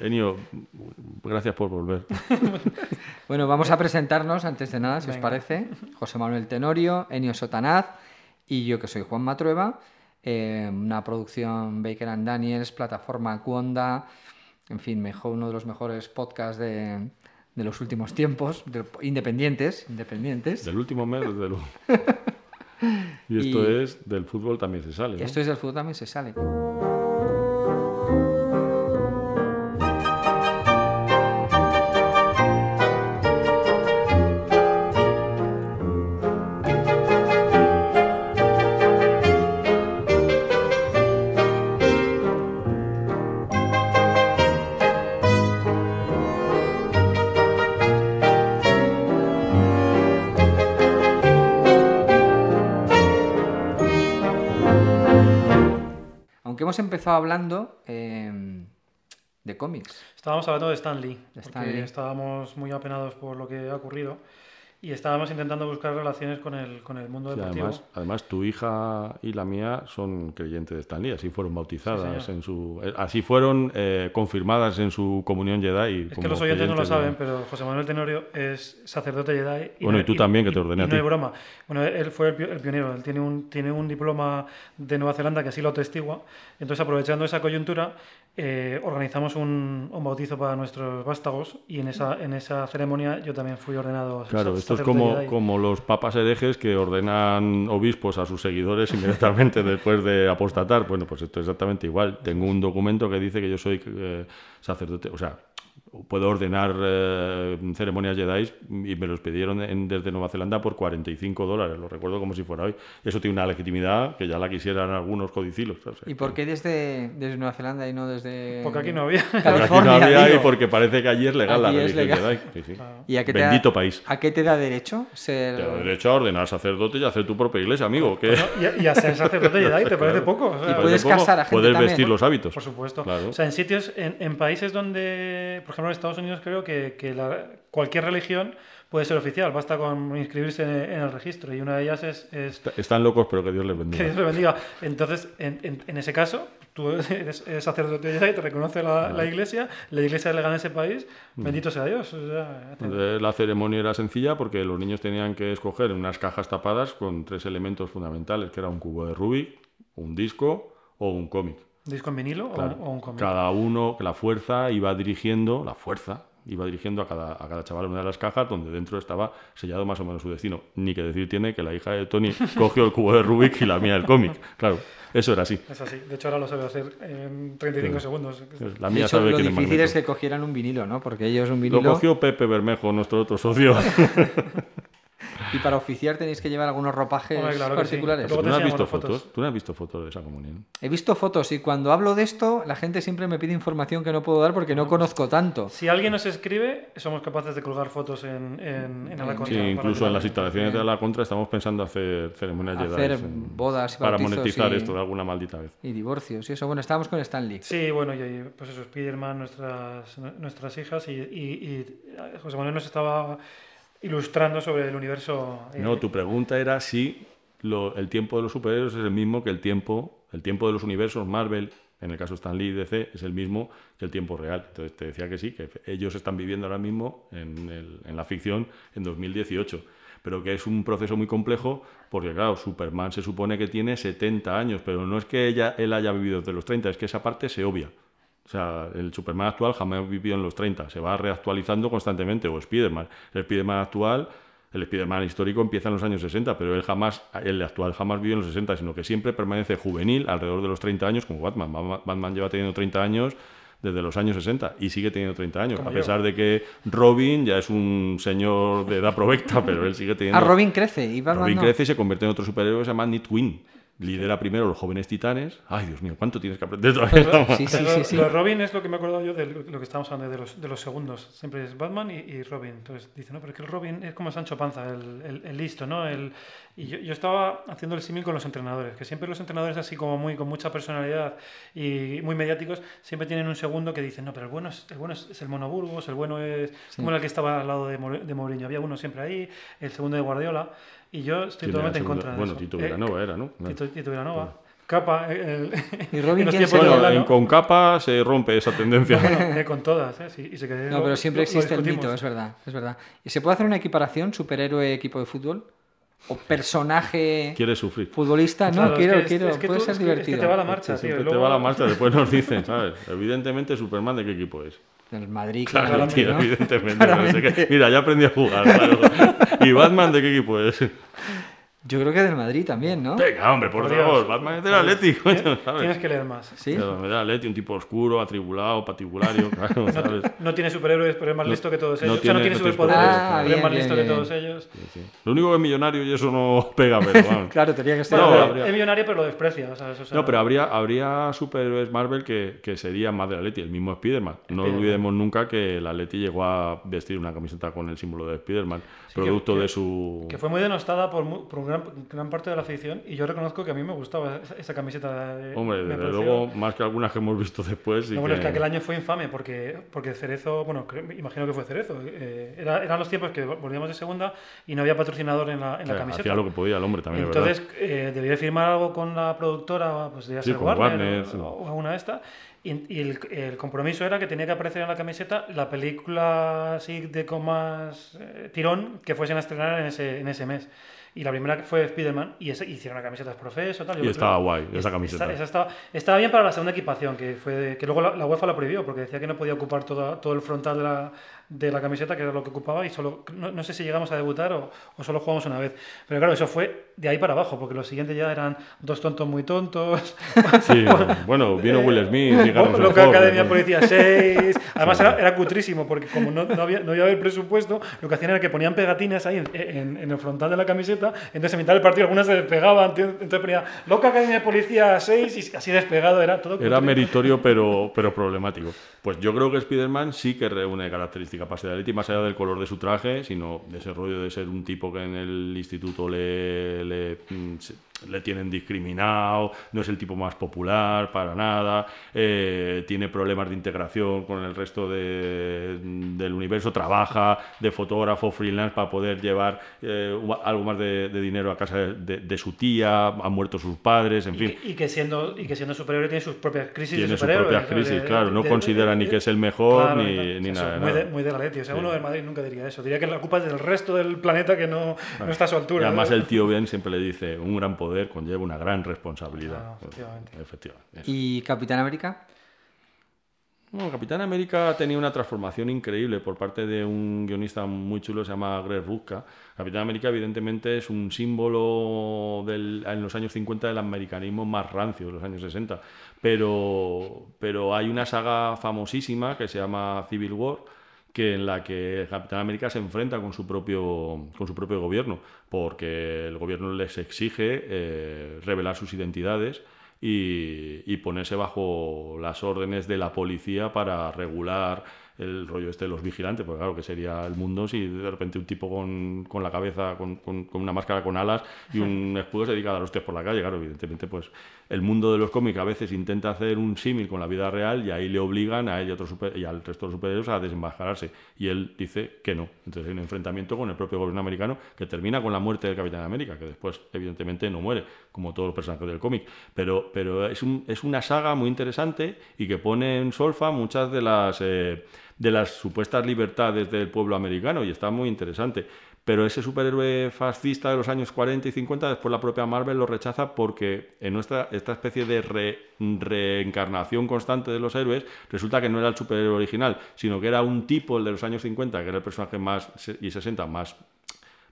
Enio, gracias por volver. bueno, vamos a presentarnos antes de nada, si os parece. José Manuel Tenorio, Enio Sotanaz y yo que soy Juan Matrueva. Eh, una producción Baker and Daniels, plataforma Cuonda, en fin, mejor, uno de los mejores podcasts de, de los últimos tiempos, independientes, independientes. Del último mes, desde luego. y esto es del fútbol también se sale. Esto es del fútbol también se sale. Empezado hablando em, de cómics. Estábamos hablando de Stan Lee. Estábamos muy apenados por lo que ha ocurrido y estábamos intentando buscar relaciones con el, con el mundo deportivo. además, además, tu hija y la mía son creyentes de Stan Lee, así fueron bautizadas en su, eh, así fueron eh, confirmadas en su comunión Jedi. Es que los oyentes no lo saben, pero José Manuel Tenorio es sacerdote Jedi. Y bueno, y tú también que te ordené a ti. No hay broma. Bueno, él fue el, pionero. Él tiene un, tiene un diploma de Nueva Zelanda que así lo testigua. Entonces, aprovechando esa coyuntura, eh, organizamos un, un, bautizo para nuestros vástagos y en esa, en esa ceremonia yo también fui ordenado. Claro, esto es como, como los papas herejes que ordenan obispos a sus seguidores inmediatamente después de apostatar. Bueno, pues esto es exactamente igual. Tengo un documento que dice que yo soy eh, sacerdote, o sea, puedo ordenar eh, ceremonias Jedi y me los pidieron desde Nueva Zelanda por 45 dólares, lo recuerdo como si fuera hoy. Eso tiene una legitimidad que ya la quisieran algunos codicilos. ¿Y por qué desde, desde, Nueva Zelanda y no desde Porque aquí no había. California, aquí no había y porque parece que allí es legal la religión Jedi. ¿Y a qué Bendito país. ¿A qué te da derecho ser...? Te da derecho a ordenar sacerdote y hacer tu propia iglesia, amigo. y, a ser sacerdote Jedi, ¿te parece poco? y puedes casar a gente Puedes vestir los hábitos. Por supuesto. O sea, en sitios, en, en países donde, por ejemplo en Estados Unidos creo que, cualquier religión puede ser oficial, basta con inscribirse en, el registro y una de ellas es, Están locos, pero que Dios les bendiga. Que Dios les bendiga. Entonces, en, ese caso, tú eres, sacerdote y te reconoce la, iglesia, la iglesia es legal en ese país, mm. bendito sea Dios. la ceremonia era sencilla porque los niños tenían que escoger unas cajas tapadas con tres elementos fundamentales, que era un cubo de Rubik, un disco o un cómic. ¿Disco en vinilo o, un cómic? Cada uno, que la fuerza iba dirigiendo, la fuerza, iba dirigiendo a cada, a cada chaval una de las cajas donde dentro estaba sellado más o menos su destino. Ni que decir tiene que la hija de Tony cogió el cubo de Rubik y la mía el cómic. Claro, eso era así. Es así. De hecho, ahora lo sabe hacer en 35 segundos. La mía sabe lo difícil es, que cogieran un vinilo, ¿no? Porque ellos un vinilo... Lo cogió Pepe Bermejo, nuestro otro socio. Y para oficiar tenéis que llevar algunos ropajes particulares. ¿Tú no has visto fotos? ¿Tú no has visto fotos de esa comunión? He visto fotos y cuando hablo de esto, la gente siempre me pide información que no puedo dar porque no conozco tanto. Si alguien nos escribe, somos capaces de colgar fotos en, en, la Contra. Sí, incluso en las instalaciones de la Contra estamos pensando hacer ceremonias hacer bodas y Para monetizar esto de alguna maldita vez. Y divorcios y eso. Bueno, estábamos con Stanley. Sí, bueno, y pues eso, Spiderman, nuestras, nuestras hijas y, y José Manuel nos estaba ilustrando sobre el universo. Eh, no, tu pregunta era si el tiempo de los superhéroes es el mismo que el tiempo, el tiempo de los universos Marvel, en el caso Stan Lee y DC, es el mismo que el tiempo real. Entonces te decía que sí, que ellos están viviendo ahora mismo en, la ficción en 2018 pero que es un proceso muy complejo porque, claro, Superman se supone que tiene 70 años, pero no es que ella, él haya vivido desde los 30, es que esa parte se obvia. O sea, el Superman actual jamás vivió en los 30, se va reactualizando constantemente, o Spiderman. El Spiderman actual, el Spiderman histórico empieza en los años 60, pero él jamás, el actual jamás vivió en los 60, sino que siempre permanece juvenil alrededor de los 30 años como Batman. Batman lleva teniendo 30 años desde los años 60 y sigue teniendo 30 años, a pesar de que Robin ya es un señor de edad provecta, pero él sigue teniendo... A ah, Robin crece y Batman Robin crece y se convierte en otro superhéroe que se llama Nightwing lidera primero los jóvenes titanes. Ay, Dios mío, ¿cuánto tienes que aprender todavía? Sí, sí, sí, Robin es lo que me he acordado yo de lo que estamos hablando, de los, de los segundos. Siempre es Batman y, Robin. Entonces dice, no, pero es que el Robin es como Sancho Panza, el, el, listo, ¿no? El, y yo, yo, estaba haciendo el símil con los entrenadores, que siempre los entrenadores así como muy con mucha personalidad y muy mediáticos, siempre tienen un segundo que dicen, no, pero el bueno es el, bueno es, el Mono Burgos, el bueno es como el que estaba al lado de, de Mourinho. Había uno siempre ahí, el segundo de Guardiola. Y yo estoy totalmente en contra de bueno, eso. Tito Villanova era, ¿no? Tito, Tito Villanova. capa. El, ¿Y Robin en? Bueno, en- con capa se rompe esa tendencia. Bueno, eh, con todas, ¿eh? Sí, y se quedó- No, pero siempre lo- lo existe el discutimos. mito, es verdad, es verdad. ¿Y se puede hacer una equiparación superhéroe equipo de fútbol? ¿O personaje Quiere sufrir. futbolista? No, Claro, es quiero, que es- quiero, es que puede tú- ser es que- es que divertido. te va la marcha, tío. Siempre y te luego- va la marcha, después nos dicen, ¿sabes? Evidentemente Superman de qué equipo es. El Madrid, Claro, claramente, tío, ¿no? evidentemente. no sé Mira, ya aprendí a jugar, claro. ¿Y Batman de qué equipo es? Yo creo que del Madrid también, ¿no? Venga, hombre, por Por favor, Dios. Batman es del Atlético, coño, ¿sabes? Tienes que leer más. Sí. Pero me da Leti, un tipo oscuro, atribulado, claro, ¿sabes? No tiene superhéroes, pero es más No- listo que todos no ellos. o sea, no tiene- tiene no tiene superpoderes. Ah, pero es más bien, listo bien, que bien. todos ellos. Sí. Lo único que es millonario y eso no pega, pero vamos. Claro, tenía que Bueno, habría- Es millonario, pero lo desprecia. o sea, eso, o sea, No, pero habría, habría superhéroes Marvel que, que serían más del Atleti, el mismo Spider-Man. No Spider-Man. olvidemos nunca que el Atleti llegó a vestir una camiseta con el símbolo de Spider-Man, producto que- de su... Que fue muy denostada por, mu- por gran, gran parte de la afición y yo reconozco que a mí me gustaba esa, esa camiseta. De, Hombre, desde pareció- luego, más que algunas que hemos visto después. No, bueno, es que- que aquel año fue infame porque, porque Cerezo, bueno, imagino que fue Cerezo. eh, era- eran los tiempos que volvíamos de segunda y no había patrocinator en la, en la que camiseta. hacía lo que podía el hombre también. Entonces, eh, debía de firmar algo con la productora, pues debía Sí, ser Warner, Warner, o, alguna de estas. Y, el, el compromiso era que tenía que aparecer en la camiseta la película así de con más eh, tirón que fuesen a estrenar en ese, en ese mes. Y la primera fue Spider-Man y ese- hicieron camisetas profeso tal. Y Yo- estaba yo- guay, esa camiseta. esa estaba, estaba bien para la segunda equipación, que fue que luego la, la UEFA la prohibió porque decía que no podía ocupar toda, todo el frontal de la, de la camiseta, que era lo que ocupaba, y solo no, no sé si llegamos a debutar o, o solo jugamos una vez. Pero claro, eso fue de ahí para abajo, porque los siguientes ya eran dos tontos muy tontos. Sí, bueno, vino Will Smith y Harrison Loca Academia ¿no? Policía 6. Además era, era cutrísimo, porque como no, no había, no había el presupuesto, lo que hacían era que ponían pegatinas ahí en, en- en el frontal de la camiseta, entonces a mitad del partido algunas se despegaban, entonces ponía Loca Academia Policía 6 y así despegado, era todo Era meritorio, pero, pero problemático. Pues yo creo que Spider-Man sí que reúne características para ser Atleti, más allá del color de su traje, sino de ese rollo de ser un tipo que en el instituto le, mm, le tienen discriminado, no es el tipo más popular para nada, eh, tiene problemas de integración con el resto de- del universo, trabaja de fotógrafo freelance para poder llevar eh, algo más de, de dinero a casa de, de su tía, han muerto sus padres, en Y fin. que, y que siendo y que siendo superhéroe tiene sus propias crisis Tiene de sus propias crisis, De- claro. No de- considera de- ni que es el mejor Claro, ni, claro. ni Eso, nada. de muy, nada. de, muy del Atleti. O sea, uno del Madrid nunca diría eso. Diría que la culpa es del resto del planeta que no, no está a su Y altura. además ¿no? el tío Ben siempre le dice, un gran poder conlleva una gran responsabilidad. Claro, efectivamente. Efectivamente. ¿Y Capitán América? Bueno, Capitán América ha tenido una transformación increíble por parte de un guionista muy chulo, se llama Greg Rucka. Capitán América, evidentemente, es un símbolo del, en los años 50 del americanismo más rancio, los años 60. Pero, pero hay una saga famosísima que se llama Civil War, que en la que Capitán América se enfrenta con su propio, con su propio gobierno, porque el gobierno les exige eh, revelar sus identidades y, y ponerse bajo las órdenes de la policía para regular el rollo este de los vigilantes, porque claro, que sería el mundo si de repente un tipo con, con la cabeza, con, con- con una máscara con alas y un escudo se dedica a dar hostias por la calle, claro, evidentemente pues el mundo de los cómics a veces intenta hacer un símil con la vida real y ahí le obligan a él y, super- y al resto de los superhéroes a desenmascararse y él dice que no, entonces hay un enfrentamiento con el propio gobierno americano que termina con la muerte del Capitán América, que después evidentemente no muere, como todos los personajes del cómic, pero, pero es, un- es una saga muy interesante y que pone en solfa muchas de las, eh, de las supuestas libertades del pueblo americano y está muy interesante. Pero ese superhéroe fascista de los años 40 y 50, después la propia Marvel lo rechaza porque en nuestra, esta especie de re- reencarnación constante de los héroes, resulta que no era el superhéroe original, sino que era un tipo, el de los años 50, que era el personaje más, y 60 más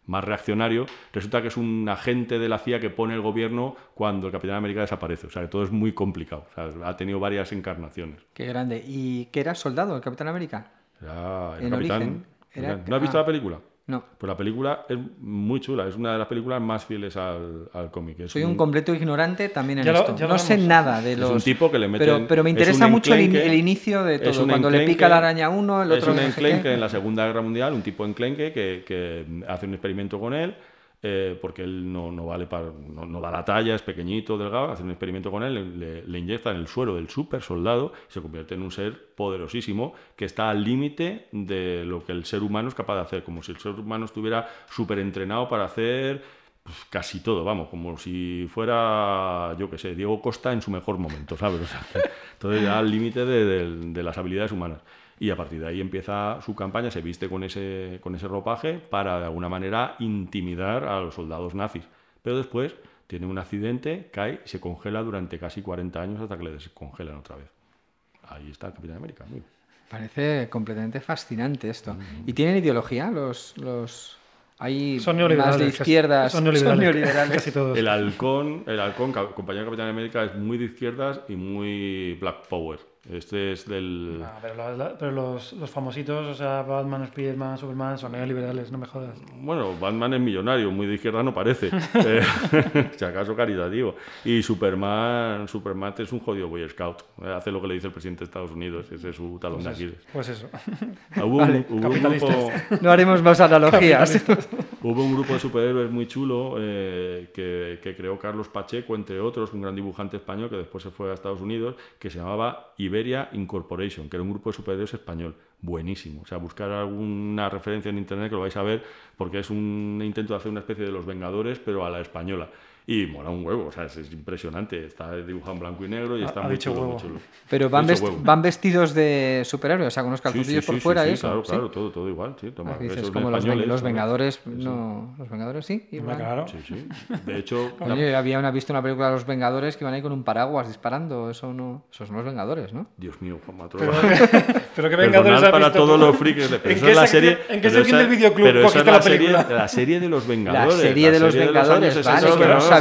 más reaccionario, resulta que es un agente de la CIA que pone el gobierno cuando el Capitán América desaparece. O sea, que todo es muy complicado. O sea, ha tenido varias encarnaciones. Qué grande. ¿Y qué era soldado, el Capitán América? Era el En Capitán. origen. Era- ¿No has visto ah. la película? No. Pues la película es muy chula, es una de las películas más fieles al, al cómic. Es Soy un completo ignorante también en Ya esto. lo no sé nada de es los... un tipo que le mete. pero, pero me interesa mucho el, in- el inicio de todo. Cuando le pica la araña a uno, el otro Es un enclenque en la Segunda Guerra Mundial, un tipo enclenque que, que hace un experimento con él, eh, porque él no, no vale para, no, no da la talla, es pequeñito, delgado, hace un experimento con él, le, le inyectan el suero del super soldado, se convierte en un ser poderosísimo que está al límite de lo que el ser humano es capaz de hacer, como si el ser humano estuviera súper entrenado para hacer pues, casi todo, vamos, como si fuera, yo qué sé, Diego Costa en su mejor momento, ¿sabes? O sea, entonces ya al límite de, de- de las habilidades humanas. Y a partir de ahí empieza su campaña, se viste con ese, con ese ropaje para de alguna manera intimidar a los soldados nazis. Pero después tiene un accidente, cae y se congela durante casi 40 años hasta que le descongelan otra vez. Ahí está el Capitán América. muy bien. Parece completamente fascinante esto. ¿Y tienen ideología los... los... Hay Son más neoliberales. de casi- izquierdas. Son neoliberales. neoliberales. Casi todos. El halcón, el halcón, compañero Capitán América, es muy de izquierdas y muy Black Power. Este es del... No, pero, la- la- pero los, los famositos, o sea, Batman, Spiderman, Superman, son neoliberales, no me jodas. Bueno, Batman es millonario, muy de izquierda no parece. Eh, si acaso caritativo. Y Superman, Superman es un jodido Boy Scout. Hace lo que le dice el presidente de Estados Unidos. Ese es su talón de Aquiles. Pues eso. Ah, Hubo, Vale, un, hubo un grupo, No haremos más analogías. hubo un grupo de superhéroes muy chulo eh, que, que creó Carlos Pacheco, entre otros, un gran dibujante español que después se fue a Estados Unidos, que se llamaba Iberia Incorporation, que era un grupo de superhéroes español. Buenísimo. O sea, buscar alguna referencia en internet que lo vais a ver, porque es un intento de hacer una especie de los Vengadores, pero a la española. Y mola un huevo, o sea, es, es impresionante. Está dibujado en blanco y negro y está ha muy chulo, muy huevo. chulo. Pero van, vest- huevo. van vestidos de superhéroes, o sea, con unos Sí, sí, calzoncillos sí, por sí, fuera sí, y eso. Claro, ¿sí? claro, todo, todo igual. Sí, toma, Ah, dices, como los. Vengadores, no, los Vengadores sí. Iban. claro. Sí, sí. De hecho, yo había una, visto una película de los Vengadores que iban ahí con un paraguas disparando. Eso no, esos no los Vengadores, ¿no? Dios mío, Juan Matró. Pero, pero que Vengadores has para visto todos tú? los frikis de ¿En qué es la serie ¿En qué sección del videoclub cogiste es la la serie, película? la serie de los Vengadores serie de los Vengadores, vale,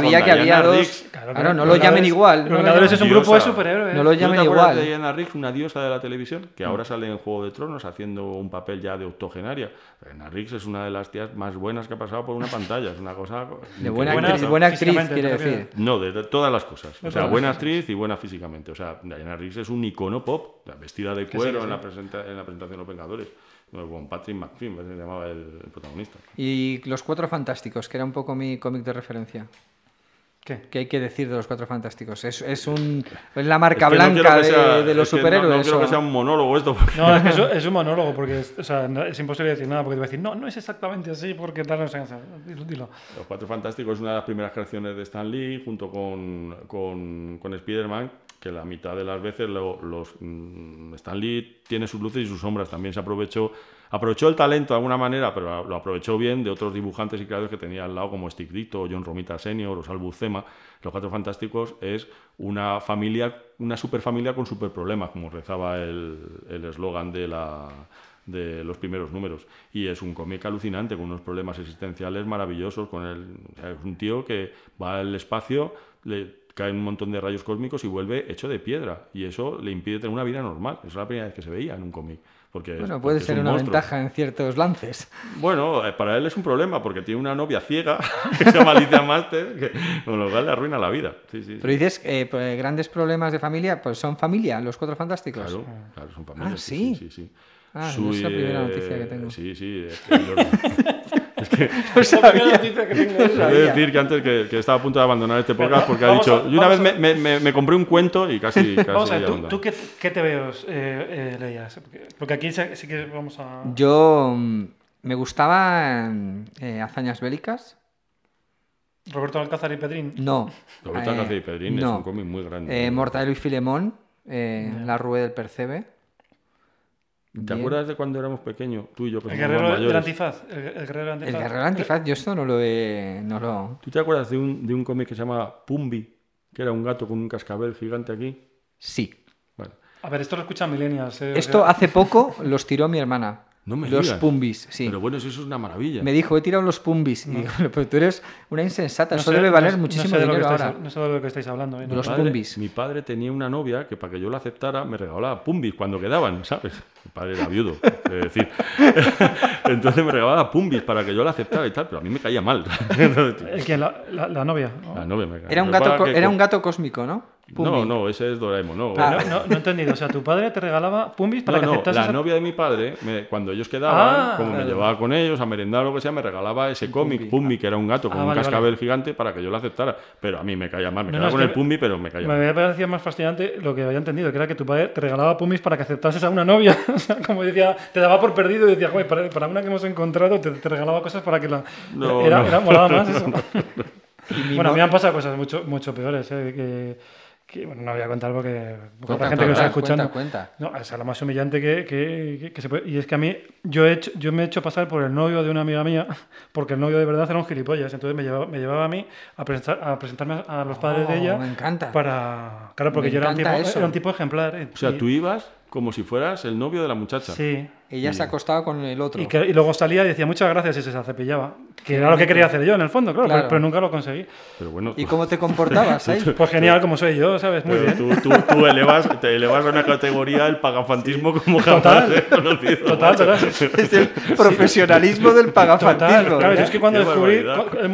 60, que no ¿no? sabía que había Diana dos- Riggs. Claro, no lo llamen igual, no Vengadores es un grupo de superhéroes. No lo ¿No llamen te acuerdas igual. de Diana Riggs, una diosa de la televisión, que ahora sale en Juego de Tronos haciendo un papel ya de octogenaria? Diana Riggs es una de las tías más buenas que ha pasado por una pantalla, es una cosa... De buena actriz, buena actriz quiere decir. No, de, de todas las cosas. O sea, buena actriz y buena físicamente. O sea, Diana Riggs es un icono pop, vestida de sí, cuero que en, sí. la presenta- en la presentación de Los Vengadores. Bueno, Con Patrick McFinn, se llamaba el protagonista. Y Los Cuatro Fantásticos, que era un poco mi cómic de referencia. ¿Qué? ¿Qué hay que decir de Los Cuatro Fantásticos? Es, es, un, es la marca Es que no quiero blanca que de, sea- de los no- superhéroes. No, quiero o- que sea un monólogo esto. porque- No, es que eso- es un monólogo, porque es, o sea, no- es imposible decir nada, porque te voy a decir, no, no es exactamente así, porque tal, no sé, dilo. Los Cuatro Fantásticos es una de las primeras creaciones de Stan Lee, junto con, con, con Spider-Man, que la mitad de las veces lo- los, mm, Stan Lee tiene sus luces y sus sombras. También se aprovechó, aprovechó el talento de alguna manera, pero lo aprovechó bien de otros dibujantes y creadores que tenía al lado, como Steve Ditko, John Romita Sr., o Sal Buscema. Los Cuatro Fantásticos es una familia, una superfamilia con superproblemas, como rezaba el eslogan de los primeros números y es un cómic alucinante con unos problemas existenciales maravillosos con el es un tío que va al espacio le caen un montón de rayos cósmicos y vuelve hecho de piedra y eso le impide tener una vida normal es la primera vez que se veía en un cómic porque Bueno, puede ser un una monstruo. ventaja en ciertos lances. Bueno, eh, para él es un problema porque tiene una novia ciega que se llama Alicia Master, que con lo cual le arruina la vida. Sí, sí. Pero dices, eh, pues, grandes problemas de familia, pues son familia, los cuatro fantásticos. Claro, claro, son familias. Ah, sí, ¿sí? sí, sí. Ah, Su- es la primera eh, noticia que tengo. Sí, sí. es que La primera noticia que tengo He de decir que antes que, que estaba a punto de abandonar este podcast porque ha dicho, a- y una vez me, me- me- me compré un cuento y casi, casi Vamos a ver, ya ¿tú, tú qué, qué te veos eh, eh, leías? Porque, aquí sí, que vamos a... Yo mm, me gustaban eh, hazañas bélicas. Roberto Alcázar y Pedrín. No. Roberto eh, Alcázar y Pedrín es no. un cómic muy grande. Eh, Mortadelo y Filemón, eh, La Rue del Percebe. ¿Te Bien. acuerdas de cuando éramos pequeños, tú y yo, que El guerrero del antifaz. El, el guerrero del El antifaz. Guerrero Antifaz, yo esto no lo he... No lo... ¿Tú te acuerdas de un, de un cómic que se llama Pumbi? Que era un gato con un cascabel gigante aquí. Sí. Bueno, A ver, esto lo escuchan millennials. eh, Esto hace poco los tiró mi hermana. No me Los digas. pumbis, sí. Pero bueno, eso es una maravilla. Me dijo, he tirado los pumbis. Y digo, pero tú eres una insensata, no eso sé- debe no valer muchísimo no sé de lo que dinero estáis- ahora. No sé de lo que estáis hablando. eh, no. Los padre- pumbis. Mi padre tenía una novia que para que yo la aceptara me regalaba pumbis cuando quedaban, ¿sabes? Mi padre era viudo, es decir. Entonces me regalaba pumbis para que yo la aceptara y tal, pero a mí me caía mal. Entonces, ¿El quién? La, la- la novia. ¿no? la novia me caía- Era un gato, que era un gato cósmico, ¿no? No, no, ese es Doraemon, no. no, no, he entendido. O sea, tu padre te regalaba pumbis para que aceptases... la novia de mi padre, cuando ellos quedaban, ah, como me llevaba con ellos a merendar o lo que sea, me regalaba ese cómic, Pumbi, que era un gato con ah, un cascabel gigante para que yo lo aceptara. Pero a mí me caía mal, me quedaba con el Pumbi, pero me caía mal. Me había parecido más fascinante lo que había entendido, que era que tu padre te regalaba pumbis para que aceptases a una novia. o sea, como decía, te daba por perdido y decía, güey, para, una que hemos encontrado te, regalaba cosas para que la... No, era, era molaba más eso. bueno, a mí me han pasado cosas mucho, mucho peores, ¿eh? que bueno, no voy a contar porque, la gente que nos está escuchando. Cuenta, No, es lo más humillante que, que, que, se puede. Y es que a mí, yo, he hecho, yo me he hecho pasar por el novio de una amiga mía, porque el novio de verdad era un gilipollas. Entonces me llevaba, me llevaba a mí a, presentar, a presentarme a los padres de oh, ella. Me encanta. Para, claro, porque yo era un, tipo, era un tipo ejemplar. O sea, tú ibas como si fueras el novio de la muchacha. Sí. Ella se acostaba con el otro. Y, y, luego salía y decía muchas gracias y se cepillaba. Que era lo que quería hacer yo, en el fondo, claro, Pero, nunca lo conseguí. Pero bueno, ¿Y cómo te comportabas ahí? Pues genial, como soy yo, ¿sabes? Muy bien. Tú, tú, tú, elevas, te elevas a una categoría el pagafantismo como jamás conocido. Total, total. Es el profesionalismo del pagafantismo. claro, es que cuando descubrí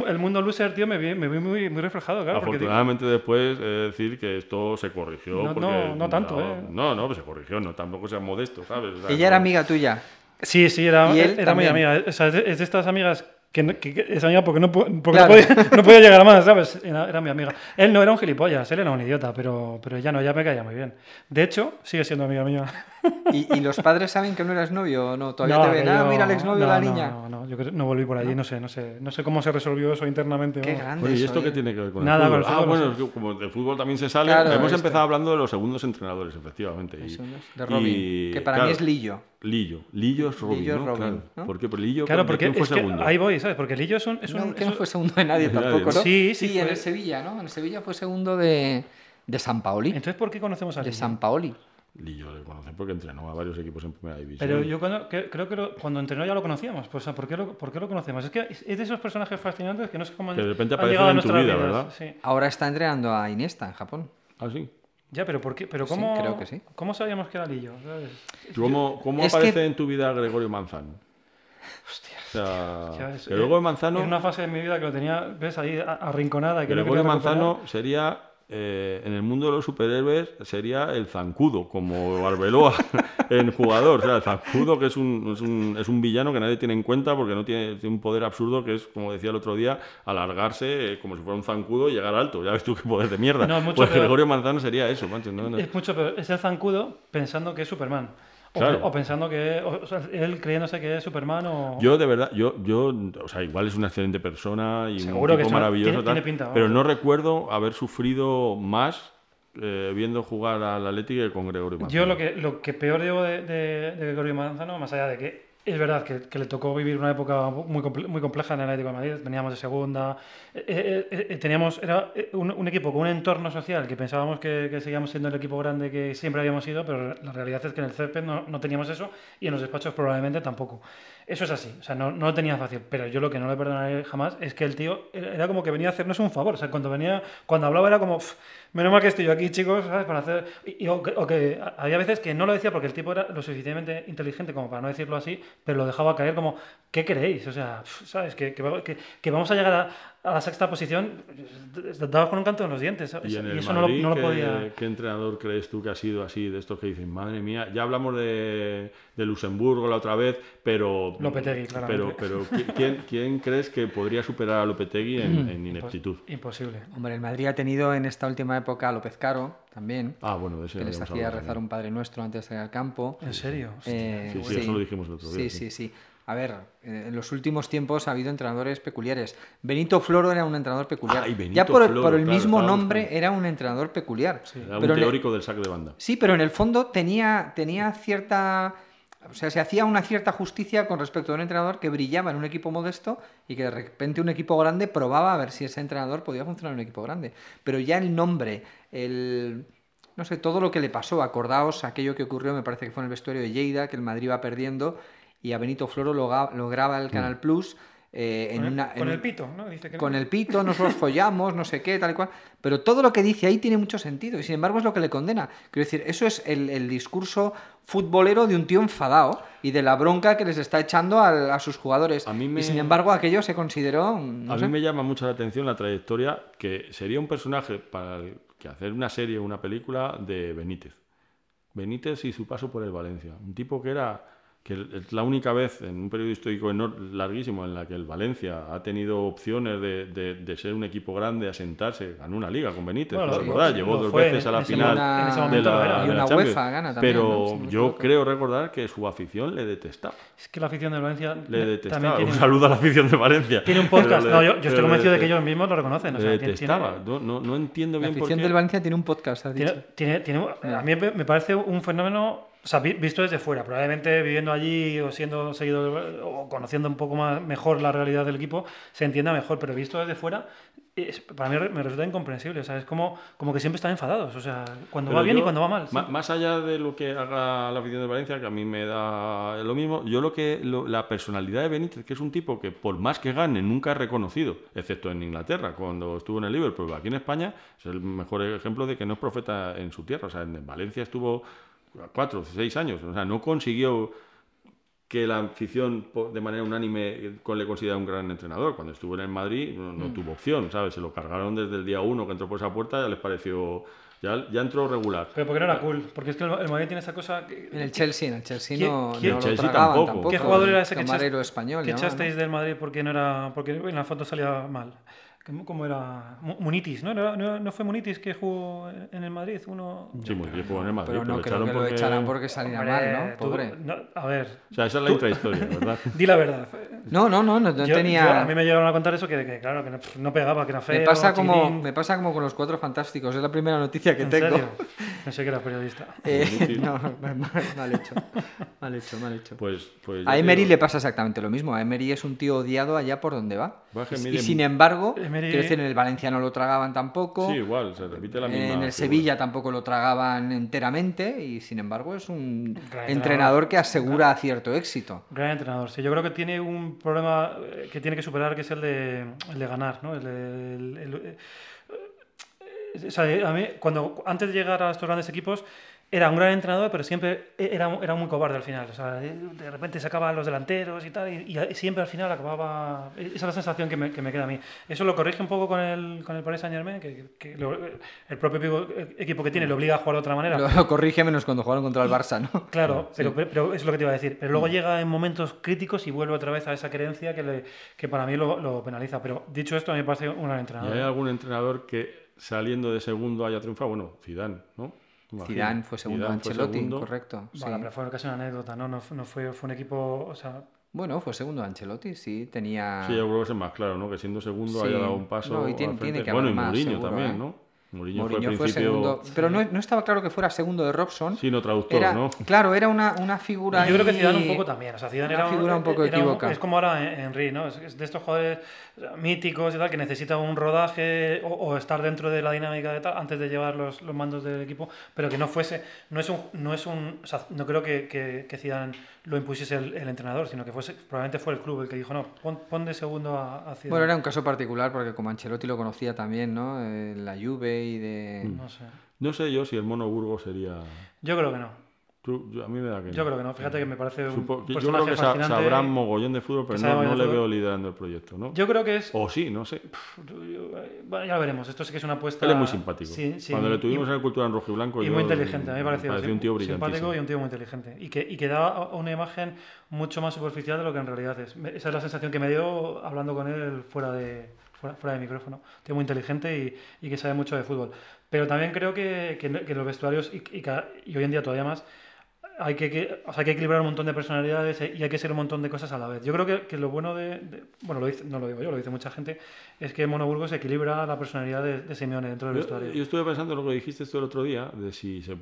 el, mundo loser, tío, me vi, me vi muy, muy reflejado, claro. Afortunadamente después he de decir que esto se corrigió. No, no, no tanto, ¿eh? No, no, pues se corrigió, no, tampoco sea modesto, ¿sabes? Ella era amiga tuya. Sí, sí, era, era muy amiga. O sea, es de estas amigas que, que, esa amiga porque, no, porque no, podía, no, podía, llegar a más, ¿sabes? Era, era, mi amiga. Él no era un gilipollas, él era un idiota, pero, pero ella no, ya me caía muy bien. De hecho, sigue siendo amiga mía. ¿Y, ¿Y, los padres saben que no eras novio o no? ¿Todavía te ven? Ah, mira el exnovio de la niña. No, no, yo no volví por allí, no sé, no sé. No sé cómo se resolvió eso internamente. Qué grande ¿Y esto qué tiene que ver con Nada, el fútbol? ah, bueno, como del fútbol también se sale. hemos empezado hablando de los segundos entrenadores, efectivamente. de Robin, que para mí es Lillo. Lillo. Lillo es Robin, Lillo ¿no? Robin, claro. ¿Por qué? Porque Lillo claro, porque fue segundo? ahí voy, ¿sabes? Porque Lillo es un... Es un, que no fue segundo de nadie tampoco, ¿no? Sí, sí. Sí, en el Sevilla, ¿no? En el Sevilla fue segundo de, de San Paoli. Entonces, ¿por qué conocemos a Lillo? De San Paoli. Lillo le conocen porque entrenó a varios equipos en primera división. Pero yo cuando, creo que cuando entrenó ya lo conocíamos. Pues, ¿por, qué lo, ¿Por qué lo conocemos? Es que es de esos personajes fascinantes que no sé cómo que de repente aparecen en tu vida, ¿verdad? Sí. Ahora está entrenando a Iniesta en Japón. Ah, sí. Ya, pero ¿por qué? Pero ¿cómo, sí, creo que sí. ¿Cómo sabíamos que era Lillo? ¿Cómo, cómo aparece en tu vida Gregorio Manzano? Hostia. O sea, Gregorio Manzano... Es una fase de mi vida que lo tenía, ves, ahí arrinconada. Que Gregorio Manzano sería eh, en el mundo de los superhéroes sería el zancudo, como Arbeloa en jugador. O sea, el zancudo que es un, es, un, es un, villano que nadie tiene en cuenta porque no tiene, un poder absurdo que es, como decía el otro día, alargarse eh, como si fuera un zancudo y llegar alto. Ya ves tú qué poder de mierda. pues Gregorio Manzano sería eso, Es mucho peor. Es el zancudo pensando que es Superman. O, pensando que. él creyéndose que es Superman o. Yo, de verdad, yo, yo. O sea, igual es una excelente persona y un tipo maravilloso. pero no recuerdo haber sufrido más eh, viendo jugar al Atlético que con Gregorio Manzano. Yo lo que, lo que peor llevo de, de, de Gregorio Manzano, más allá de que es verdad que, le tocó vivir una época muy, muy compleja en el Atlético de Madrid. Veníamos de segunda. Eh, eh, eh, teníamos era un, un, equipo con un entorno social que pensábamos que, que, seguíamos siendo el equipo grande que siempre habíamos sido, pero la realidad es que en el césped no, no teníamos eso y en los despachos probablemente tampoco. Eso es así. O sea, no, no lo tenía fácil. Pero yo lo que no le perdonaré jamás es que el tío era como que venía a hacernos un favor. O sea, cuando venía, cuando hablaba era como. Menos mal que estoy yo aquí, chicos, ¿sabes? Para hacer... O, que, había veces que no lo decía porque el tipo era lo suficientemente inteligente como para no decirlo así, pero lo dejaba caer como, ¿qué creéis? O sea, ¿sabes? Que, que, que vamos a llegar a, a la sexta posición, dabas con un canto en los dientes. Y, en el eso no, lo, podía. ¿qué, entrenador crees tú que ha sido así, de estos que dicen, madre mía, ya hablamos de, de Luxemburgo la otra vez, pero. Lopetegui, Pero, pero ¿quién, ¿quién, crees que podría superar a Lopetegui en, en ineptitud? Imposible. Hombre, el Madrid ha tenido en esta última época a López Caro también. Ah, bueno, de ese Que les hacía rezar un Padre Nuestro antes de salir al campo. ¿En serio? Eh, sí, sí, eso lo dijimos el otro día. Sí, sí, sí. A ver, eh, en los últimos tiempos ha habido entrenadores peculiares. Benito Floro era un entrenador peculiar. ya por, el mismo nombre era un entrenador peculiar. era un teórico del saque de banda. Sí, pero en el fondo tenía, tenía cierta... O sea, se hacía una cierta justicia con respecto a un entrenador que brillaba en un equipo modesto y que de repente un equipo grande probaba a ver si ese entrenador podía funcionar en un equipo grande. Pero ya el nombre, el no sé, todo lo que le pasó, acordaos aquello que ocurrió, me parece que fue en el vestuario de Lleida, que el Madrid iba perdiendo y a Benito Floro lo, lo graba el Canal mm. Plus. Eh, en con, una, con el pito, ¿no? con el pito, nosotros follamos, no sé qué, tal y cual. Pero todo lo que dice ahí tiene mucho sentido y sin embargo es lo que le condena. Quiero decir, eso es el, el discurso futbolero de un tío enfadado y de la bronca que les está echando a, a sus jugadores. A mí me... Y sin embargo aquello se consideró... a mí me llama mucho la atención la trayectoria que sería un personaje para el que hacer una serie o una película de Benítez. Benítez y su paso por el Valencia. Un tipo que era que es la única vez en un periodo histórico larguísimo en la que el Valencia ha tenido opciones de, de, ser un equipo grande, asentarse, ganó una liga con Benítez, bueno, llegó dos veces a la final de la, de la Champions. pero yo creo recordar que su afición le detestaba. Es que la afición de Valencia le detestaba. un saludo a la afición de Valencia. Tiene un podcast. no, yo, estoy convencido de que ellos mismos lo reconocen. le detestaba. No, no, entiendo bien por qué. La afición del Valencia tiene un podcast. Tiene, tiene, a mí me parece un fenómeno o sea, visto desde fuera, probablemente viviendo allí o siendo seguido o conociendo un poco más mejor la realidad del equipo, se entienda mejor, pero visto desde fuera, para mí me resulta incomprensible. O sea, es como, como que siempre están enfadados. O sea, cuando va bien y cuando va mal. Más allá de lo que haga la afición de Valencia, que a mí me da lo mismo, yo lo que la personalidad de Benítez, que es un tipo que por más que gane nunca ha reconocido, excepto en Inglaterra, cuando estuvo en el Liverpool, aquí en España es el mejor ejemplo de que no es profeta en su tierra. O sea, en Valencia estuvo cuatro o seis años. O sea, no consiguió que la afición de manera unánime le considera un gran entrenador. Cuando estuvo en el Madrid no, mm. tuvo opción, ¿sabes? Se lo cargaron desde el día uno que entró por esa puerta, ya les pareció... Ya, ya entró regular. Pero porque no era cool, porque es que el Madrid tiene esa cosa... En el Chelsea, en el Chelsea no, no Chelsea tampoco. ¿Qué jugador era ese que, español, que echasteis del Madrid porque, no era, porque en la foto salía mal? ¿Cómo era? Munitis, ¿no? ¿no? fue Munitis que jugó en el Madrid? Uno... Sí, Munitis jugó en el Madrid. Pero no creo que lo echaran porque saliera mal, ¿no? Pobre. a ver. O sea, esa es la intrahistoria, ¿verdad? Di la verdad. No, no, no, no tenía... a mí me llegaron a contar eso, que, claro, que no, pegaba, que era feo. Me pasa, como, me pasa como con los cuatro fantásticos, es la primera noticia que ¿En tengo. Serio? Pensé que era periodista. Eh, no, mal hecho. Mal hecho, mal hecho. Pues, pues a Emery le pasa exactamente lo mismo. A Emery es un tío odiado allá por donde va. Y, sin embargo, quiero decir, en el Valencia no lo tragaban tampoco. Sí, igual, se repite la misma. En el Sevilla tampoco lo tragaban enteramente y sin embargo es un entrenador. que asegura cierto éxito. Gran entrenador, sí. Yo creo que tiene un problema eh, que tiene que superar que es el de, el de ganar, ¿no? Eh, a mí, cuando antes de llegar a estos grandes equipos, era un gran entrenador, pero siempre era, era muy cobarde al final. O sea, de repente sacaba a los delanteros y tal, y, siempre al final acababa. Esa es la sensación que me, que me, queda a mí. Eso lo corrige un poco con el, con el Paris Saint Germain, que, que el propio equipo que tiene lo obliga a jugar de otra manera. Lo, corrige menos cuando jugaron contra el Barça, ¿no? Claro, pero, pero, es lo que te iba a decir. Pero luego mm. llega en momentos críticos y vuelve otra vez a esa creencia que, le, que para mí lo, lo penaliza. Pero dicho esto, a mí me parece un gran entrenador. ¿Y hay algún entrenador que saliendo de segundo haya triunfado? Bueno, Zidane, ¿no? Zidane fue segundo a Ancelotti, correcto. Vale, pero fue casi una anécdota, ¿no? No, fue, fue un equipo, o sea... Bueno, fue segundo a Ancelotti, sí, tenía... Sí, yo creo que es más claro, ¿no? Que siendo segundo haya dado un paso no, y tiene, tiene que bueno, y Mourinho también, ¿eh? ¿no? Mourinho, fue, segundo, pero no, no, estaba claro que fuera segundo de Robson. Sí, no traductor, ¿no? Claro, era una, una figura. Yo creo que Zidane un poco también. O sea, Zidane una era figura un, poco equivocada. es como ahora Henry, ¿no? Es de estos jugadores míticos y tal que necesitan un rodaje o, estar dentro de la dinámica de tal antes de llevar los, los, mandos del equipo, pero que no fuese, no es un, no es un, o sea, no creo que, que, que Zidane lo impusiese el, entrenador, sino que fuese, probablemente fue el club el que dijo, no, pon, de segundo a, a Bueno, era un caso particular porque como Ancelotti lo conocía también, ¿no? Eh, la Juve y de... Mm. No sé. No sé yo si el Mono Burgos sería... Yo creo que no a mí me da que Yo creo que no, fíjate que me parece un Supo, Yo creo que sabrán mogollón de fútbol, pero no, le veo liderando el proyecto, ¿no? Yo creo que es... O sí, no sé. Bueno, ya lo veremos, esto sí que es una apuesta... Él es muy simpático. Cuando le tuvimos en el Cultura en rojo y blanco... Y muy inteligente, a mí me pareció, pareció un tío simpático y un tío muy inteligente. Y que, y que da una imagen mucho más superficial de lo que en realidad es. Esa es la sensación que me dio hablando con él fuera de, fuera, de micrófono. Tío muy inteligente y, y, que sabe mucho de fútbol. Pero también creo que, que, los vestuarios, y, y hoy en día todavía más hay que, o sea, hay que equilibrar un montón de personalidades y hay que ser un montón de cosas a la vez. Yo creo que, que lo bueno de, Bueno, lo dice, no lo digo yo, lo dice mucha gente, es que Monoburgos equilibra la personalidad de, de Simeone dentro del vestuario. Yo estuve pensando en lo que dijiste esto el otro día, de si se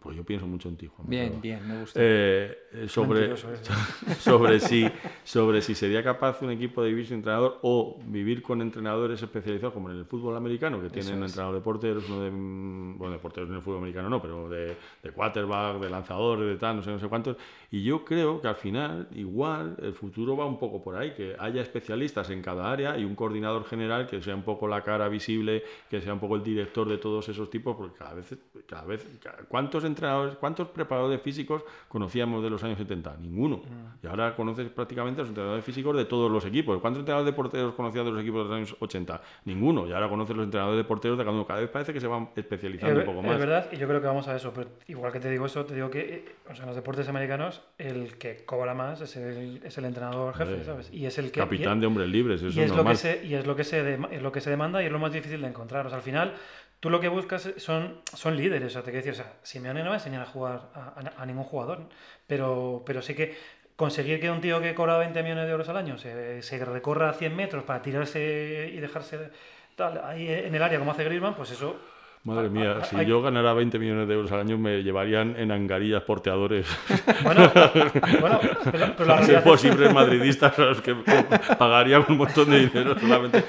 pues yo pienso mucho en ti, Juan. Bien, bien, me gusta. Eh, sobre, sobre, si, sobre si sería capaz un equipo de vivir sin entrenador o vivir con entrenadores especializados, como en el fútbol americano, que tienen un entrenador de porteros, uno de. Bueno, de porteros en el fútbol americano no, pero de, de quarterback, de lanzadores, de tal, no sé, no sé cuántos. Y yo creo que al final, igual, el futuro va un poco por ahí, que haya especialistas en cada área y un coordinador general que sea un poco la cara visible, que sea un poco el director de todos esos tipos, porque cada vez. Cada vez ¿Cuántos entrenadores, cuántos preparadores físicos conocíamos de los años 70? Ninguno. Mm. Y ahora conoces prácticamente a los entrenadores físicos de todos los equipos. ¿Cuántos entrenadores de porteros conocías de los equipos de los años 80? Ninguno. Y ahora conoces los entrenadores de porteros de cada uno. Cada vez parece que se van especializando Es, un poco es más. verdad, y yo creo que vamos a eso. Pero igual que te digo eso, te digo que o sea, en los deportes americanos el que cobra más es el, es el entrenador jefe, ¿sabes? Y es el que. Capitán y- de hombres libres, eso y es es, lo que normal. se, y es lo que se dema- es lo que se demanda y es lo más difícil de encontrar. O sea, al final, tú lo que buscas son, son líderes. O sea, te quiero decir, o sea, Simeone no va a enseñar a jugar a, ningún jugador, pero, pero sí que conseguir que un tío que cobra 20 millones de euros al año se, recorra 100 metros para tirarse y dejarse ahí en el área como hace Griezmann, pues eso... Madre mía, Ah, si hay- yo ganara 20 millones de euros al año me llevarían en angarillas porteadores Bueno, bueno pero, pero la realidad posibles madridistas a los que pagarían un montón de dinero solamente.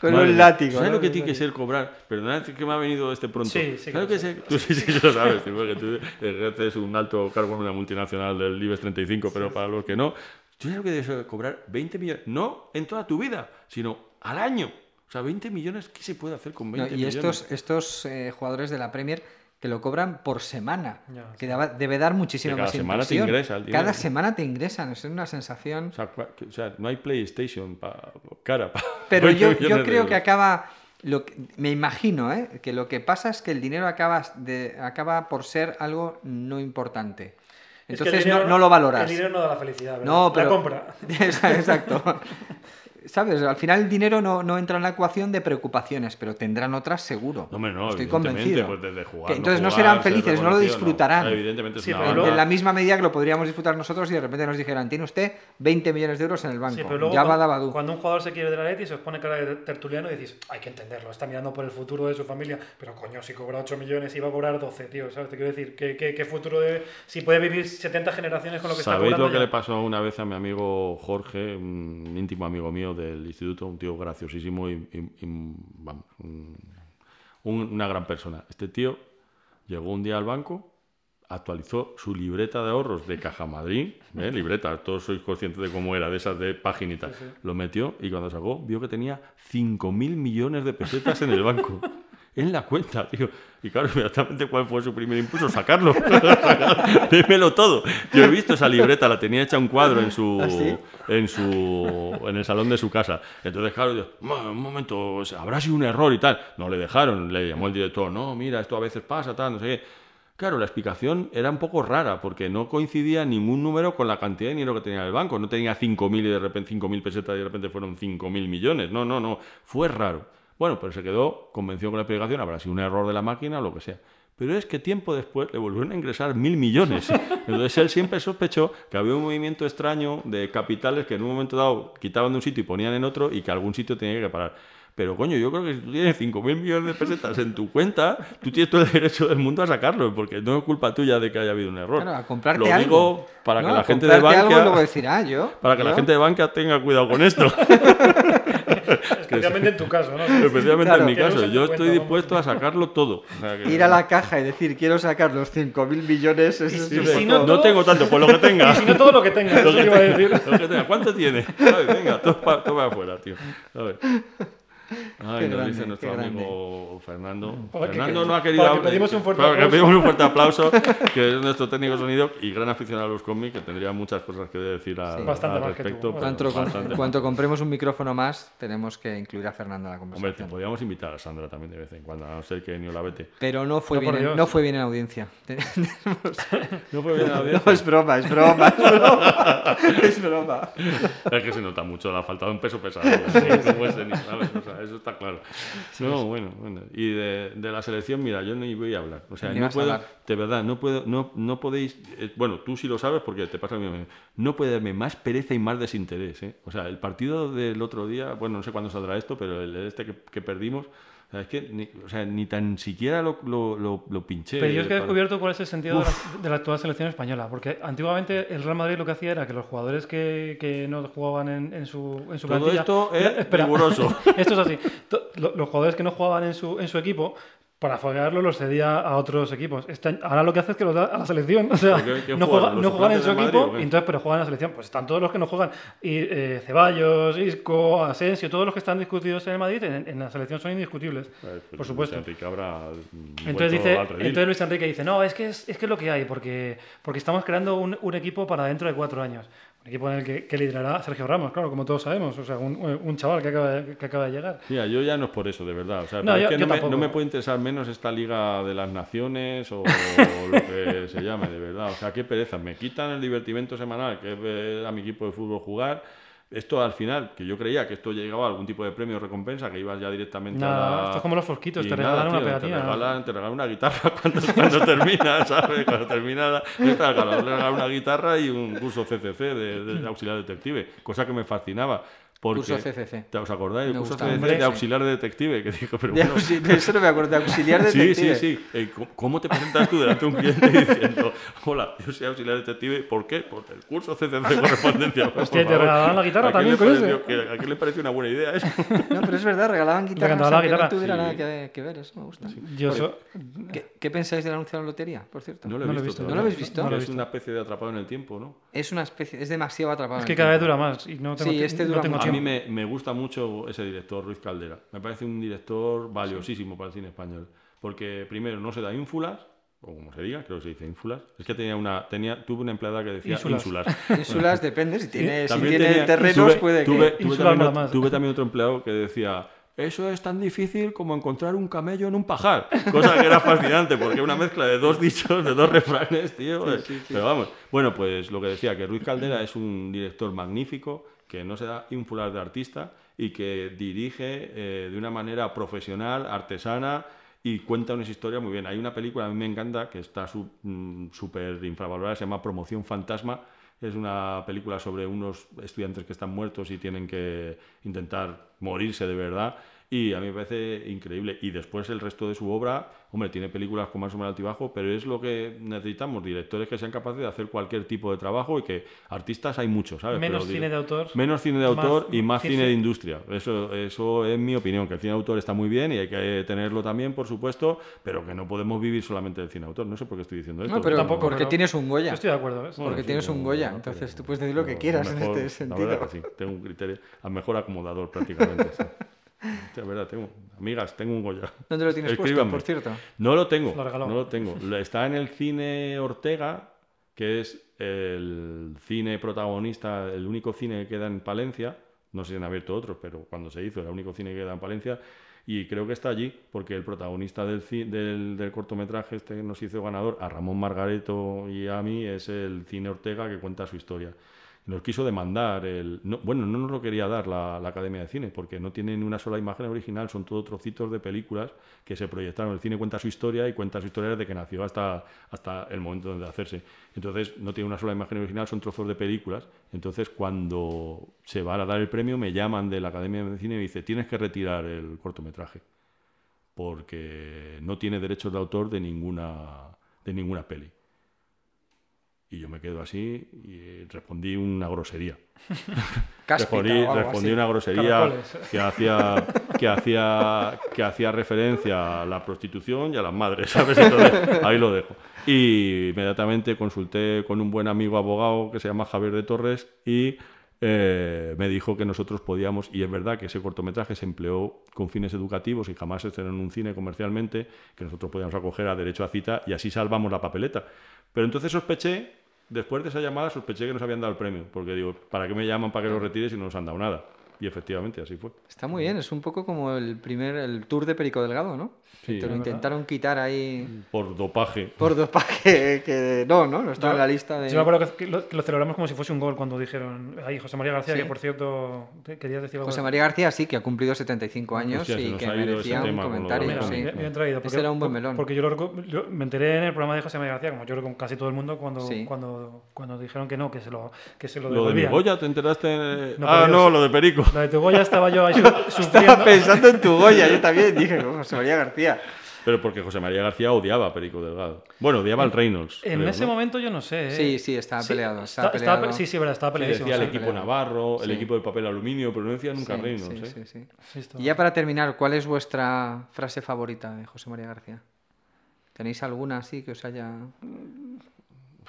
Con Madre un látigo, ¿Sabes ¿no? lo que tiene que ser cobrar? Perdonad que me ha venido este pronto. Sí, sí que ¿Sabes que sé. Tú sí, sí lo sabes, tío, porque tú ejerces un alto cargo en una multinacional del IBEX 35, pero para los que no, tú sabes lo que debes de cobrar 20 millones, no en toda tu vida, sino al año. O sea, 20 millones, ¿qué se puede hacer con 20 No, y millones? estos, estos eh, jugadores de la Premier que lo cobran por semana, Ya, que daba- debe dar muchísima Que cada más semana te ingresa el dinero. Cada semana te ingresan, es una sensación... O sea, o no hay PlayStation pa- cara. pa- Pero 20 yo, yo creo que euros. acaba, lo que- me imagino, ¿eh? que lo que pasa es que el dinero acaba, de, acaba por ser algo no importante. es que el Entonces no lo valoras. El dinero no da la felicidad, ¿verdad? No, pero... La compra. Exacto. ¿Sabes? Al final el dinero no, no entra en la ecuación de preocupaciones, pero tendrán otras seguro. No, hombre, no, Estoy convencido. pues desde jugar, Que entonces no jugar, serán ser felices, no lo disfrutarán. no. Evidentemente es Sí, una En la misma medida que lo podríamos disfrutar nosotros y de repente nos dijeran, tiene usted 20 millones de euros en el banco. Sí, pero luego ya va cuando, Dabadú. cuando un jugador se quiere del Atleti se os pone cara de tertuliano y decís, hay que entenderlo, está mirando por el futuro de su familia, pero coño, si cobra 8 millones y va a cobrar 12, tío, ¿sabes? Te quiero decir, ¿qué, qué, qué futuro de... Si puede vivir 70 generaciones con lo que está ¿Sabéis lo que ya? le pasó una vez a mi amigo Jorge, un íntimo amigo mío del instituto, un tío graciosísimo y, y- y, vamos, un- un- una gran persona? Este tío llegó un día al banco, actualizó su libreta de ahorros de Caja Madrid, ¿eh? libreta, todos sois conscientes de cómo era, de esas de paginita, lo metió y cuando sacó vio que tenía 5.000 millones de pesetas en el banco. En la cuenta, tío. Y claro, inmediatamente, ¿cuál fue su primer impulso? Sacarlo. Démelo todo. Yo he visto esa libreta, la tenía hecha un cuadro en su, ¿Ah, sí? en su en el salón de su casa. Entonces, claro, yo, "Ma, un momento, habrá sido un error y tal. No le dejaron, le llamó el director, no, mira, esto a veces pasa, tal, no sé qué. Claro, la explicación era un poco rara porque no coincidía ningún número con la cantidad de dinero que tenía el banco. No tenía 5.000 y de repente 5.000 pesetas y de repente fueron 5.000 millones. No, no, no. Fue raro. Bueno, pero se quedó convencido con la explicación. Habrá sido un error de la máquina o lo que sea. Pero es que tiempo después le volvieron a ingresar mil millones. Entonces él siempre sospechó que había un movimiento extraño de capitales que en un momento dado quitaban de un sitio y ponían en otro y que algún sitio tenía que parar. Pero coño, yo creo que si tú tienes 5.000 millones de pesetas en tu cuenta, tú tienes todo el derecho del mundo a sacarlo, porque no es culpa tuya de que haya habido un error. Claro, a comprarte Lo algo. digo para que ¿no? la A gente de algo banca... luego decir, ah, yo. Para que la yo. gente de banca tenga cuidado con esto. Especialmente en tu caso, ¿no? Especialmente Claro. en mi caso. Yo estoy dispuesto a sacarlo todo. O sea, que- Ir a la caja y decir, quiero sacar los 5.000 millones. Eso es si- no- no tengo tanto, pues lo que tenga. Si no todo lo que tengas, Lo eso que te iba a tenga, decir. lo que tenga. ¿Cuánto tiene? ¿Sabes? Venga, todo para, todo para afuera, tío. ¿Sabes? Ay, Qué nos grande, dice nuestro grande. amigo Fernando. Para que- Fernando que- no ha querido pedimos un fuerte aplauso. pedimos un fuerte aplauso, que es nuestro técnico de sonido y gran aficionado a los cómics, que tendría muchas cosas que decir a- Sí. Bastante al respecto. Cuanto, bastante. cuanto compremos un micrófono más, tenemos que incluir a Fernando en la Hombre, te conversación. podríamos invitar a Sandra también de vez en cuando, a no ser que ni la vete. Pero no fue, No, bien, en- no fue bien en audiencia. No fue bien la audiencia. No, es broma, es broma, es broma. Es broma. Es que se nota mucho, le ha faltado un peso pesado. ¿sí? Como ese, ni sabes, o sea, eso está claro. No, bueno, bueno. Y de, de la selección, mira, yo ni voy a hablar. O sea, Ni no puedo, de verdad, no puedo, no, no podéis, eh, bueno, tú sí lo sabes porque te pasa a mí, no puede darme más pereza y más desinterés. ¿eh? O sea, el partido del otro día, bueno, no sé cuándo saldrá esto, pero el este que, que perdimos, o sea, es que ni, o sea, ni tan siquiera lo, lo, lo, lo pinché. Pero yo es que he descubierto cuál es el sentido de la, de la actual selección española. Porque antiguamente el Real Madrid lo que hacía era que los jugadores que, que no jugaban en, en su, en su Todo plantilla. esto es riguroso. esto es así. Los jugadores que no jugaban en su, en su equipo para foguearlo los cedía a otros equipos. Este ahora lo que hace es que los da a la selección. O sea, no, juegan, no juegan en su equipo, entonces, pero juegan en la selección. Pues están todos los que no juegan. Y eh, Ceballos, Isco, Asensio, todos los que están discutidos en el Madrid, en, la selección son indiscutibles. Pues, por supuesto. Enrique habrá entonces, dice, entonces Luis Enrique dice, no, es que es, es, que es lo que hay, porque, porque estamos creando un, un equipo para dentro de cuatro años equipo en el que, que, liderará Sergio Ramos, claro, como todos sabemos, o sea, un, un chaval que acaba, de, que acaba de llegar. Mira, yo ya no es por eso, de verdad, o sea, no, es que no, me, no, me, puede interesar menos esta Liga de las Naciones o, lo que se llame, de verdad, o sea, qué pereza, me quitan el divertimento semanal, que es ver a mi equipo de fútbol jugar esto al final, que yo creía que esto llegaba a algún tipo de premio o recompensa, que ibas ya directamente a la... esto es como los fosquitos, te regalan una pegatina. Te regalan, te regalan, una guitarra cuando, cuando termina, ¿sabes? Cuando termina, te regalan una guitarra y un curso CCC de, de auxiliar detective, cosa que me fascinaba. Porque, curso CCC. ¿Te os acordáis? El curso CCC de auxiliar de detective. Que dijo, pero de, bueno, de eso no me acuerdo, de auxiliar detective. Sí, sí, sí. Eh, ¿Cómo te presentas tú delante de un cliente diciendo, hola, yo soy auxiliar detective? ¿Por qué? Por el curso CCC de correspondencia. Hostia, te regalaban la guitarra también con eso. ¿A quién le pareció una buena idea eso? No, pero es verdad, regalaban guitarra. Regalaban la guitarra. no tuviera nada que, que, ver, eso me gusta. Yo so... ¿Qué, ¿Qué, pensáis del anuncio de la lotería, por cierto? No lo he visto. ¿No lo habéis visto? Es una especie de atrapado en el tiempo, ¿no? Es una especie, es demasiado atrapado Es que cada vez dura más. Y no tengo sí, este dura no A mí me gusta mucho ese director, Ruiz Caldera. Me parece un director valiosísimo para el cine español. Porque primero no se da ínfulas, o como se diga, creo que se dice ínfulas. Es que tenía una, tenía, tuve una empleada que decía ínsulas. Ínsulas depende, si tiene, si tiene terrenos puede tuve, que... Tuve, también, tuve también otro empleado que decía eso es tan difícil como encontrar un camello en un pajar. Cosa que era fascinante, porque una mezcla de dos dichos, de dos refranes, tío. Pero vamos, bueno, pues lo que decía, que Ruiz Caldera es un director magnífico, que no se da ínfulas de artista y que dirige eh, de una manera profesional, artesana y cuenta unas historias muy bien. Hay una película, a mí me encanta, que está mm, súper infravalorada, se llama Promoción Fantasma. Es una película sobre unos estudiantes que están muertos y tienen que intentar morirse de verdad y a mí me parece increíble. Y después el resto de su obra, hombre, tiene películas con más o menos altibajo, pero es lo que necesitamos, directores que sean capaces de hacer cualquier tipo de trabajo y que artistas hay muchos, ¿sabes? Menos cine de autor. Menos cine de autor y más cine, de industria. Eso, eso es mi opinión, que el cine de autor está muy bien y hay que tenerlo también, por supuesto, pero que no podemos vivir solamente del cine de autor. No sé por qué estoy diciendo esto. No, pero tampoco porque tienes un Goya. estoy de acuerdo. porque tienes un Goya, entonces tú puedes decir lo que quieras en este sentido. sí, tengo un criterio, al mejor acomodador prácticamente. Verdad, tengo amigas, tengo un Goya. ¿Dónde lo tienes puesto, por cierto? No lo tengo, no lo tengo. Está en el cine Ortega, que es el cine protagonista, el único cine que queda en Palencia. No sé si han abierto otros, pero cuando se hizo era el único cine que queda en Palencia. Y creo que está allí, porque el protagonista del, del, del cortometraje este que nos hizo ganador, a Ramón Margareto y a mí, es el cine Ortega que cuenta su historia nos quiso demandar. El, bueno, no nos lo quería dar la, Academia de Cine, porque no tienen una sola imagen original, son todos trocitos de películas que se proyectaron. El cine cuenta su historia y cuenta su historia desde que nació hasta, hasta el momento de hacerse. Entonces, no tiene una sola imagen original, son trozos de películas. Entonces, cuando se va a dar el premio, me llaman de la Academia de Cine y me dice, tienes que retirar el cortometraje, porque no tiene derechos de autor de ninguna, de ninguna peli. Y yo me quedo así y respondí una grosería. respondí, respondí una grosería que hacía, que, hacía, que hacía referencia a la prostitución y a las madres, ¿sabes? ahí lo dejo. Y inmediatamente consulté con un buen amigo abogado que se llama Javier de Torres y eh, me dijo que nosotros podíamos, y es verdad que ese cortometraje se empleó con fines educativos y jamás se estrenó en un cine comercialmente, que nosotros podíamos acoger a derecho a cita y así salvamos la papeleta. Pero entonces sospeché, después de esa llamada, sospeché que nos habían dado el premio, porque digo, ¿para qué me llaman para que lo retire si no nos han dado nada? Y efectivamente, así fue. Está muy bien, es un poco como el primer, el tour de Perico Delgado, ¿no? Sí, Te lo intentaron quitar ahí. Por dopaje. Por dopaje, que no, ¿no? No estaba en la lista de. Yo me acuerdo que lo, celebramos como si fuese un gol cuando dijeron. Ahí, José María García, que por cierto, querías decir algo. José María García sí, que ha cumplido 75 años y que merecía un comentario. Sí. Bien traído. Porque, era un buen melón. Porque yo, lo, me enteré en el programa de José María García, como yo creo con casi todo el mundo, cuando, cuando, cuando dijeron que no, que se lo, que se lo devolvían. ¿Lo de Goya te enteraste? ah, no, lo de Perico. Lo de tu Goya estaba yo ahí sufriendo. Estaba pensando en tu Goya, yo también dije, José María García. Pero porque José María García odiaba a Perico Delgado. Bueno, odiaba al Reynolds. En creo, ese ¿no? momento yo no sé. ¿eh? Sí, sí, estaba peleado. Estaba peleado. sí, sí, verdad, estaba Sí, peleadísimo. decía el equipo peleado. Navarro, el equipo de papel aluminio, pero no decía nunca Sí, Reynolds. sí, ¿eh? Y ya para terminar, ¿cuál es vuestra frase favorita de José María García? ¿Tenéis alguna así que os haya...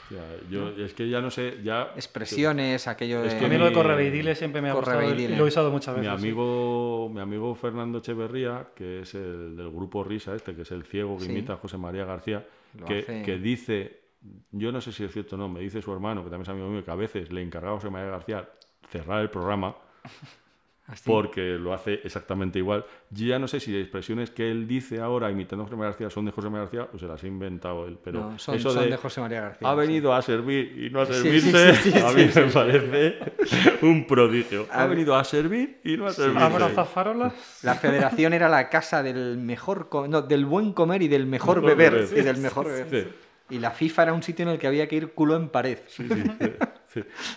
Hostia, yo, es que ya no sé, ya... Expresiones, aquello de... Es que A mí lo de mi- Correveidile siempre me ha gustado y lo he usado muchas Mi veces. sí. amigo, mi amigo Fernando Echeverría, que es el del grupo Risa este, que es el ciego que Sí. imita a José María García, que, hace- que dice, yo no sé si es cierto o no, me dice su hermano, que también es amigo mío, que a veces le encargaba a José María García cerrar el programa Así. porque lo hace exactamente igual. Yo ya no sé si las expresiones que él dice ahora imitando a José María García son de José María García o se las ha inventado él, pero No, son, eso son de, de José María García. ha sí. venido a servir y no a Sí, servirse, sí, sí, a mí sí, me sí. parece un prodigio. Ha A- venido a servir y no a servirse. Abraza farolas. La federación era la casa del mejor no, del buen comer y del mejor, Mejor beber, beber. y del mejor beber. Sí. Y la FIFA era un sitio en el que había que ir culo en pared.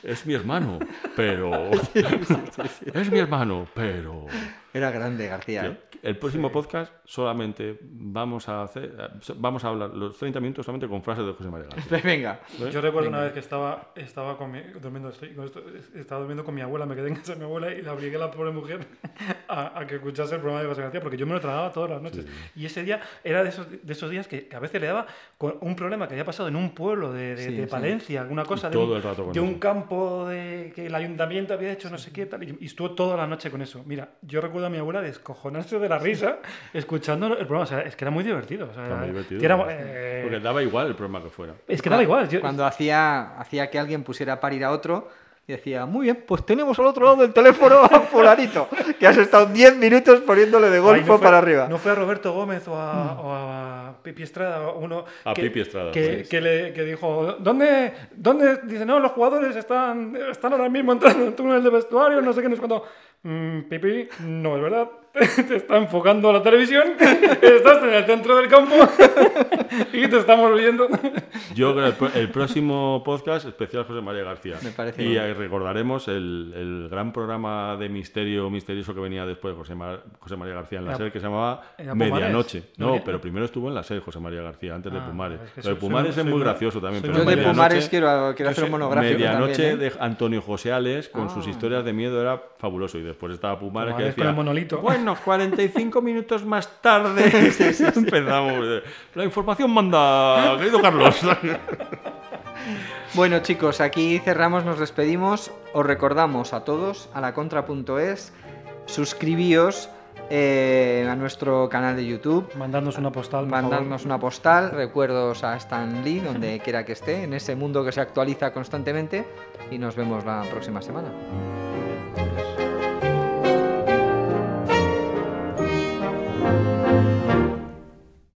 Es mi hermano, pero. Es mi hermano, pero. Era grande García. ¿eh? El próximo podcast solamente vamos a hacer. Vamos a hablar los 30 minutos solamente con frases de José María García. Venga. Yo recuerdo una vez que estaba, estaba con mi, durmiendo, estoy- con esto- estaba durmiendo con mi abuela, me quedé en casa de mi abuela y la obligué a la pobre mujer a, a que escuchase el programa de José García, porque yo me lo tragaba todas las noches. Y ese día era de esos, de esos días que, que a veces le daba con un problema que había pasado en un pueblo de, de- Sí, de sí. Palencia, alguna cosa de, todo un, el rato con de un campo de, que el ayuntamiento había hecho no sé qué tal, y, y estuvo toda la noche con eso. Mira, yo recuerdo a mi abuela descojonarse de la risa escuchando el programa, o sea, es que era muy divertido. o sea, Está muy divertido. que era- eh, Porque daba igual el programa que fuera. es que daba igual. yo- Cuando hacía, hacía que alguien pusiera a parir a otro y decía, muy bien, pues tenemos al otro lado del teléfono a fulanito, que has estado 10 minutos poniéndole de Ay, golfo no fue- para arriba. No fue a Roberto Gómez o a, o a Pipi Estrada, uno A que, Pipi Estrada, que, sí. que le, que dijo, ¿dónde, ¿dónde? Dice, no, los jugadores están, están ahora mismo entrando en el túnel de vestuario, no sé qué, no sé cuánto. "Mm, Pipi, no es verdad. Te está enfocando la televisión, estás en el centro del campo y te estamos viendo. Yo creo que el, el próximo podcast especial José María García. Me parece y ahí recordaremos el, el gran programa de misterio misterioso que venía después de José, Ma- José María García en la SER que se llamaba. Medianoche. ¿No pero primero estuvo en la SER José María García, antes de Ah, Pumares. es que Lo de Pumares soy- es muy soy- gracioso también. soy pero Yo de Pumares quiero, quiero hacer un monográfico Medianoche también, ¿eh? de Antonio José Ales con Ah. sus historias de miedo era fabuloso. Y después estaba Pumares, que Pumares con decía... el monolito. Bueno, 45 minutos más tarde empezamos. La información manda, querido Carlos. Bueno chicos, aquí cerramos, nos despedimos. Os recordamos a todos a la contra.es, suscribíos eh, a nuestro canal de YouTube, Mandadnos una postal, mandadnos una postal, recuerdos a Stan Lee, donde quiera que esté, en ese mundo que se actualiza constantemente, y nos vemos la próxima semana.